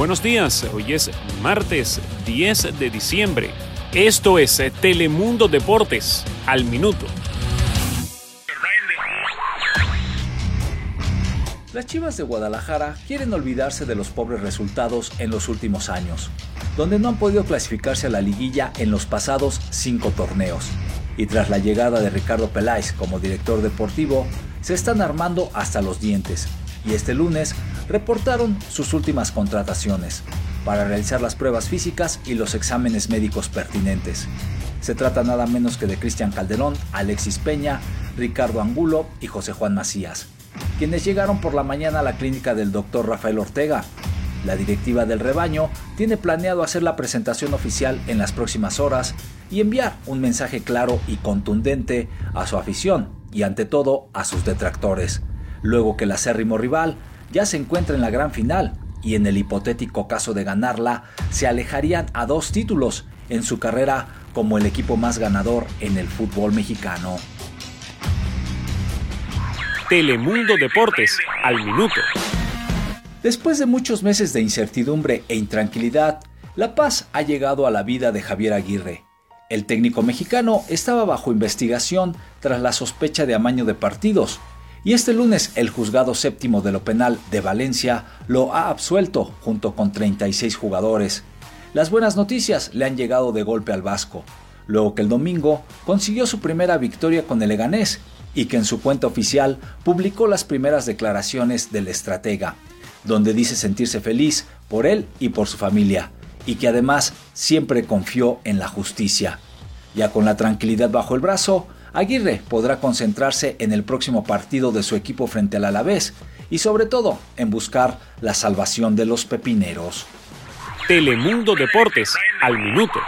buenos días. Hoy es martes 10 de diciembre. Esto es Telemundo Deportes al minuto. Las Chivas de Guadalajara quieren olvidarse de los pobres resultados en los últimos años, donde no han podido clasificarse a la liguilla en los pasados cinco torneos. Y tras la llegada de Ricardo Peláez como director deportivo, se están armando hasta los dientes. Y este lunes reportaron sus últimas contrataciones para realizar las pruebas físicas y los exámenes médicos pertinentes. Se trata nada menos que de Cristian Calderón, Alexis Peña, Ricardo Angulo y José Juan Macías quienes llegaron por la mañana a la clínica del doctor Rafael Ortega. La directiva del rebaño tiene planeado hacer la presentación oficial en las próximas horas y enviar un mensaje claro y contundente a su afición y ante todo a sus detractores, luego que el acérrimo rival ya se encuentra en la gran final y en el hipotético caso de ganarla se alejarían a dos títulos en su carrera como el equipo más ganador en el fútbol mexicano. Telemundo Deportes al minuto. Después de muchos meses de incertidumbre e intranquilidad, la paz ha llegado a la vida de Javier Aguirre. El técnico mexicano estaba bajo investigación tras la sospecha de amaño de partidos, y este lunes el juzgado séptimo de lo penal de Valencia lo ha absuelto junto con 36 jugadores. Las buenas noticias le han llegado de golpe al Vasco, luego que el domingo consiguió su primera victoria con el Leganés y que en su cuenta oficial publicó las primeras declaraciones del estratega, donde dice sentirse feliz por él y por su familia, y que además siempre confió en la justicia. Ya con la tranquilidad bajo el brazo, Aguirre podrá concentrarse en el próximo partido de su equipo frente al Alavés y sobre todo en buscar la salvación de los pepineros. Telemundo Deportes al minuto.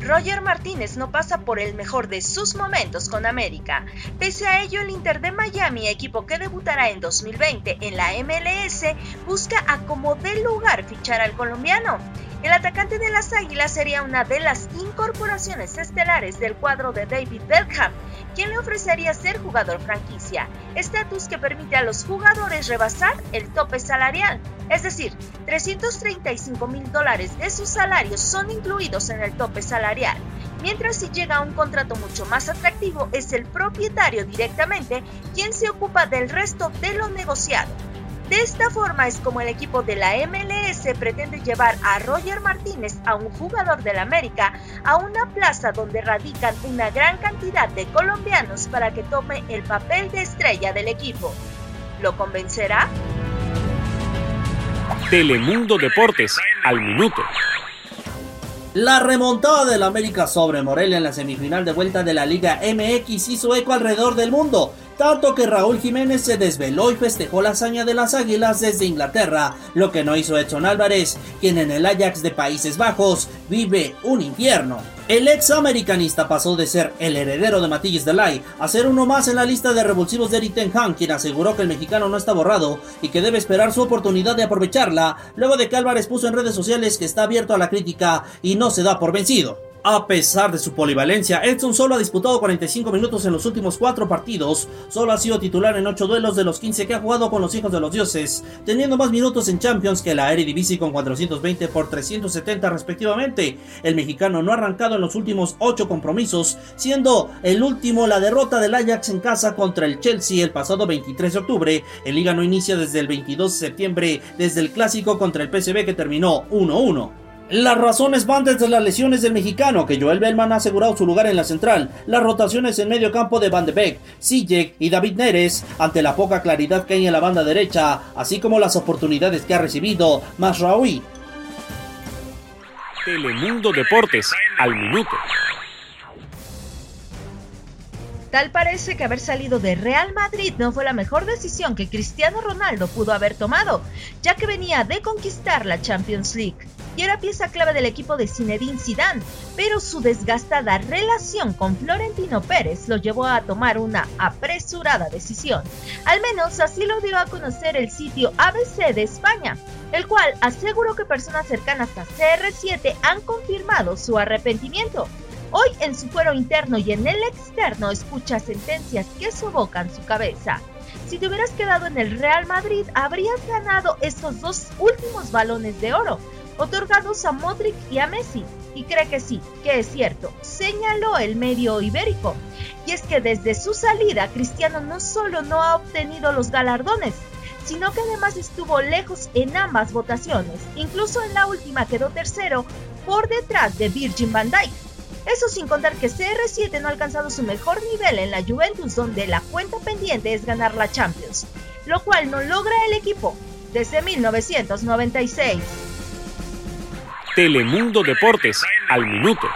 Roger Martínez no pasa por el mejor de sus momentos con América. Pese a ello, el Inter de Miami, equipo que debutará en 2020 en la MLS, busca a como de lugar fichar al colombiano. El atacante de las Águilas sería una de las incorporaciones estelares del cuadro de David Beckham, quien le ofrecería ser jugador franquicia, estatus que permite a los jugadores rebasar el tope salarial. Es decir, 335 mil dólares de sus salarios son incluidos en el tope salarial, mientras si llega a un contrato mucho más atractivo es el propietario directamente quien se ocupa del resto de lo negociado. De esta forma es como el equipo de la MLS pretende llevar a Roger Martínez, a un jugador del América, a una plaza donde radican una gran cantidad de colombianos para que tome el papel de estrella del equipo. ¿Lo convencerá? Telemundo Deportes al minuto. La remontada del América sobre Morelia en la semifinal de vuelta de la Liga MX hizo eco alrededor del mundo tanto que Raúl Jiménez se desveló y festejó la hazaña de las Águilas desde Inglaterra, lo que no hizo Edson Álvarez, quien en el Ajax de Países Bajos vive un infierno. El ex americanista pasó de ser el heredero de Matillas Delay a ser uno más en la lista de revulsivos de Eric Ten Hag, quien aseguró que el mexicano no está borrado y que debe esperar su oportunidad de aprovecharla, luego de que Álvarez puso en redes sociales que está abierto a la crítica y no se da por vencido. A pesar de su polivalencia, Edson solo ha disputado 45 minutos en los últimos 4 partidos, solo ha sido titular en 8 duelos de los 15 que ha jugado con los hijos de los dioses, teniendo más minutos en Champions que la Eredivisie con 420 por 370 respectivamente. El mexicano no ha arrancado en los últimos 8 compromisos, siendo el último la derrota del Ajax en casa contra el Chelsea el pasado 23 de octubre. El liga no inicia desde el 22 de septiembre, desde el clásico contra el PSV que terminó 1-1. Las razones van desde las lesiones del mexicano, que Joel Bellman ha asegurado su lugar en la central, las rotaciones en medio campo de Van de Beek, Sijek y David Neres, ante la poca claridad que hay en la banda derecha, así como las oportunidades que ha recibido Masraoui. Telemundo Deportes, al minuto. Tal parece que haber salido de Real Madrid no fue la mejor decisión que Cristiano Ronaldo pudo haber tomado, ya que venía de conquistar la Champions League y era pieza clave del equipo de Zinedine Zidane, pero su desgastada relación con Florentino Pérez lo llevó a tomar una apresurada decisión. Al menos así lo dio a conocer el sitio ABC de España, el cual aseguró que personas cercanas a CR7 han confirmado su arrepentimiento. Hoy en su fuero interno y en el externo escucha sentencias que sobocan su cabeza. Si te hubieras quedado en el Real Madrid, habrías ganado estos dos últimos balones de oro, otorgados a Modric y a Messi. Y cree que sí, que es cierto, señaló el medio ibérico. Y es que desde su salida, Cristiano no solo no ha obtenido los galardones, sino que además estuvo lejos en ambas votaciones. Incluso en la última quedó tercero por detrás de Virgin van Dijk. Eso sin contar que CR7 no ha alcanzado su mejor nivel en la Juventus donde la cuenta pendiente es ganar la Champions, lo cual no logra el equipo desde 1996. Telemundo Deportes, al minuto.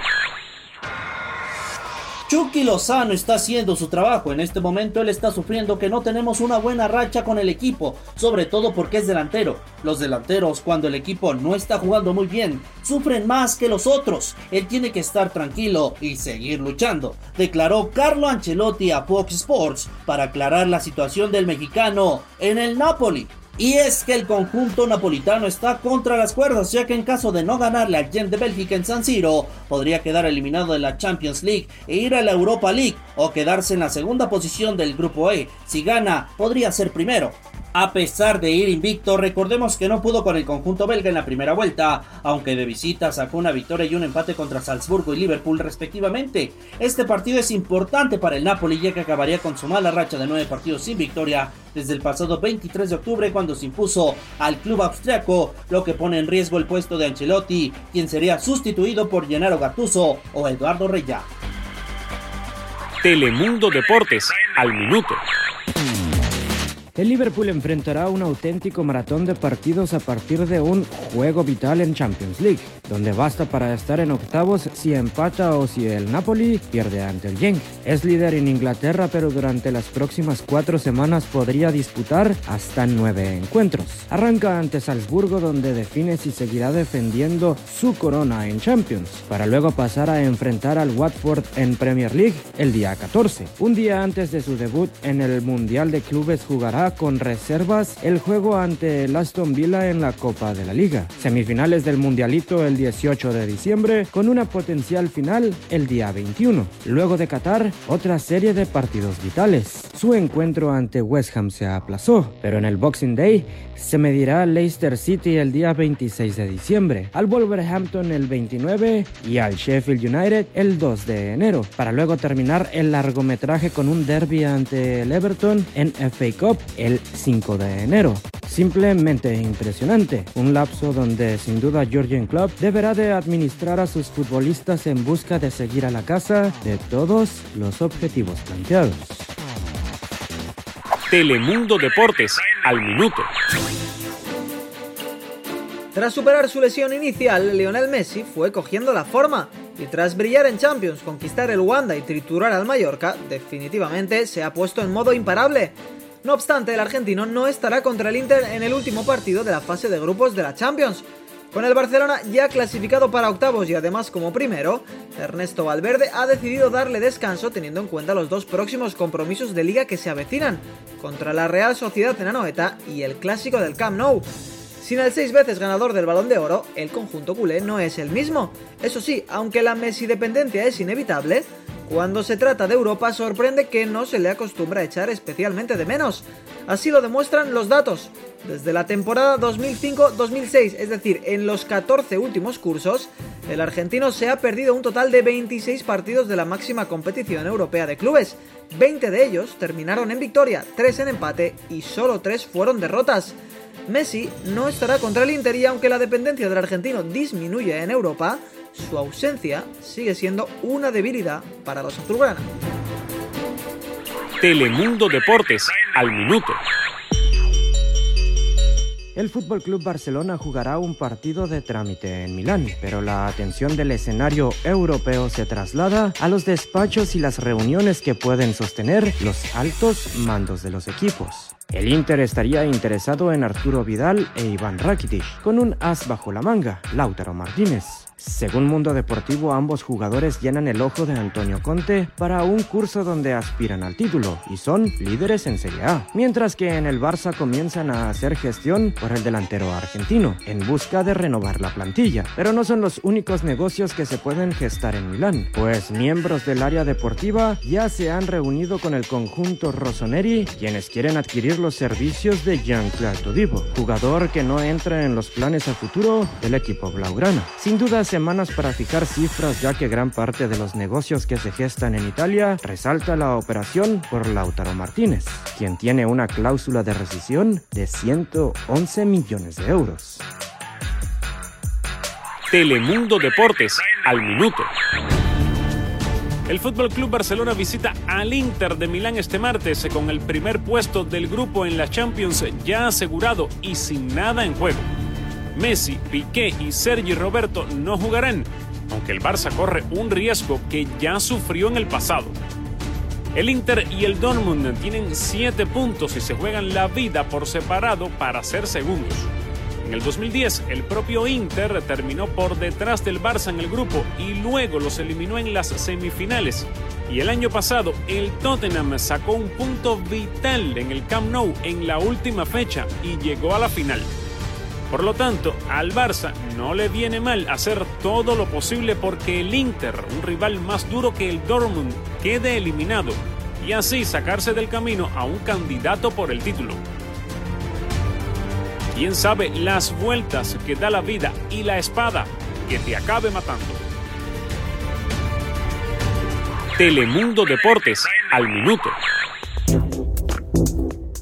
Chucky Lozano está haciendo su trabajo. En este momento él está sufriendo que no tenemos una buena racha con el equipo, sobre todo porque es delantero. Los delanteros, cuando el equipo no está jugando muy bien, sufren más que los otros. Él tiene que estar tranquilo y seguir luchando, declaró Carlo Ancelotti a Fox Sports para aclarar la situación del mexicano en el Napoli. Y es que el conjunto napolitano está contra las cuerdas, ya que en caso de no ganarle al Gent de Bélgica en San Siro, podría quedar eliminado de la Champions League e ir a la Europa League o quedarse en la segunda posición del grupo E. Si gana, podría ser primero. A pesar de ir invicto, recordemos que no pudo con el conjunto belga en la primera vuelta, aunque de visita sacó una victoria y un empate contra Salzburgo y Liverpool respectivamente. Este partido es importante para el Napoli ya que acabaría con su mala racha de nueve partidos sin victoria desde el pasado 23 de octubre cuando se impuso al club austriaco, lo que pone en riesgo el puesto de Ancelotti, quien sería sustituido por Gennaro Gattuso o Eduardo Reya. Telemundo Deportes, al minuto. El Liverpool enfrentará un auténtico maratón de partidos a partir de un juego vital en Champions League, donde basta para estar en octavos si empata o si el Napoli pierde ante el Genk. Es líder en Inglaterra, pero durante las próximas cuatro semanas podría disputar hasta nueve encuentros. Arranca ante Salzburgo, donde define si seguirá defendiendo su corona en Champions, para luego pasar a enfrentar al Watford en Premier League el día 14. Un día antes de su debut en el Mundial de Clubes jugará con reservas el juego ante el Aston Villa en la Copa de la Liga. Semifinales del Mundialito el 18 de diciembre con una potencial final el día 21. Luego de Qatar, otra serie de partidos vitales. Su encuentro ante West Ham se aplazó, pero en el Boxing Day se medirá Leicester City el día 26 de diciembre, al Wolverhampton el 29 y al Sheffield United el 2 de enero, para luego terminar el largometraje con un derby ante el Everton en FA Cup el 5 de enero. Simplemente impresionante, un lapso donde sin duda Georgian Club deberá de administrar a sus futbolistas en busca de seguir a la casa de todos los objetivos planteados. Telemundo Deportes, al minuto. Tras superar su lesión inicial, Lionel Messi fue cogiendo la forma y tras brillar en Champions, conquistar el Wanda y triturar al Mallorca, definitivamente se ha puesto en modo imparable. No obstante, el argentino no estará contra el Inter en el último partido de la fase de grupos de la Champions. Con el Barcelona ya clasificado para octavos y además como primero, Ernesto Valverde ha decidido darle descanso teniendo en cuenta los dos próximos compromisos de liga que se avecinan, contra la Real Sociedad en Anoeta y el clásico del Camp Nou. Sin el seis veces ganador del Balón de Oro, el conjunto culé no es el mismo. Eso sí, aunque la Messi dependencia es inevitable, cuando se trata de Europa sorprende que no se le acostumbra a echar especialmente de menos. Así lo demuestran los datos. Desde la temporada 2005-2006, es decir, en los 14 últimos cursos, el argentino se ha perdido un total de 26 partidos de la máxima competición europea de clubes. 20 de ellos terminaron en victoria, 3 en empate y solo 3 fueron derrotas. Messi no estará contra el Inter y aunque la dependencia del argentino disminuye en Europa, su ausencia sigue siendo una debilidad para los azulgrana. Telemundo Deportes, al minuto. El Fútbol Club Barcelona jugará un partido de trámite en Milán, pero la atención del escenario europeo se traslada a los despachos y las reuniones que pueden sostener los altos mandos de los equipos. El Inter estaría interesado en Arturo Vidal e Iván Rakitic, con un as bajo la manga, Lautaro Martínez. Según Mundo Deportivo, ambos jugadores llenan el ojo de Antonio Conte para un curso donde aspiran al título y son líderes en Serie A, mientras que en el Barça comienzan a hacer gestión por el delantero argentino, en busca de renovar la plantilla. Pero no son los únicos negocios que se pueden gestar en Milán, pues miembros del área deportiva ya se han reunido con el conjunto Rossoneri, quienes quieren adquirir los servicios de Jean-Claude Todibo, jugador que no entra en los planes a futuro del equipo blaugrana. Sin duda semanas para fijar cifras ya que gran parte de los negocios que se gestan en Italia resalta la operación por Lautaro Martínez, quien tiene una cláusula de rescisión de 111 millones de euros. Telemundo Deportes al minuto. El Fútbol Club Barcelona visita al Inter de Milán este martes con el primer puesto del grupo en la Champions ya asegurado y sin nada en juego. Messi, Piqué y Sergi Roberto no jugarán, aunque el Barça corre un riesgo que ya sufrió en el pasado. El Inter y el Dortmund tienen 7 puntos y se juegan la vida por separado para ser segundos. En el 2010, el propio Inter terminó por detrás del Barça en el grupo y luego los eliminó en las semifinales. Y el año pasado, el Tottenham sacó un punto vital en el Camp Nou en la última fecha y llegó a la final. Por lo tanto, al Barça no le viene mal hacer todo lo posible porque el Inter, un rival más duro que el Dortmund, quede eliminado y así sacarse del camino a un candidato por el título. Quién sabe las vueltas que da la vida y la espada que te acabe matando. Telemundo Deportes al minuto.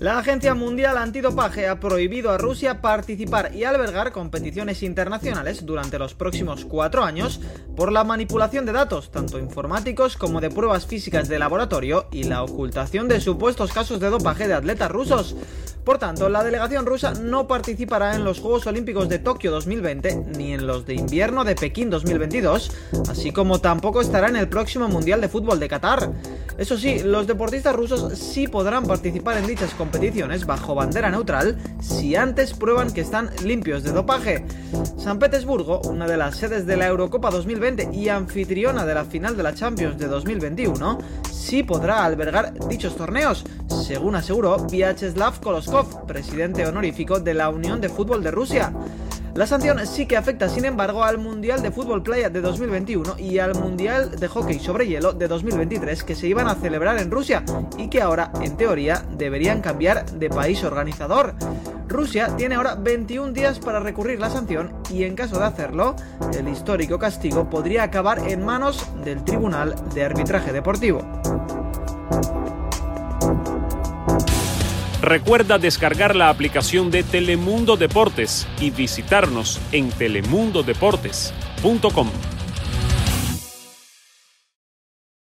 La Agencia Mundial Antidopaje ha prohibido a Rusia participar y albergar competiciones internacionales durante los próximos cuatro años por la manipulación de datos, tanto informáticos como de pruebas físicas de laboratorio y la ocultación de supuestos casos de dopaje de atletas rusos. Por tanto, la delegación rusa no participará en los Juegos Olímpicos de Tokio 2020 ni en los de invierno de Pekín 2022, así como tampoco estará en el próximo Mundial de Fútbol de Qatar. Eso sí, los deportistas rusos sí podrán participar en dichas competiciones bajo bandera neutral si antes prueban que están limpios de dopaje. San Petersburgo, una de las sedes de la Eurocopa 2020 y anfitriona de la final de la Champions de 2021, sí podrá albergar dichos torneos, según aseguró Vyacheslav Koloskov, presidente honorífico de la Unión de Fútbol de Rusia. La sanción sí que afecta, sin embargo, al Mundial de Fútbol Playa de 2021 y al Mundial de Hockey sobre Hielo de 2023 que se iban a celebrar en Rusia y que ahora, en teoría, deberían cambiar de país organizador. Rusia tiene ahora 21 días para recurrir la sanción y en caso de hacerlo, el histórico castigo podría acabar en manos del Tribunal de Arbitraje Deportivo. Recuerda descargar la aplicación de Telemundo Deportes y visitarnos en telemundodeportes.com.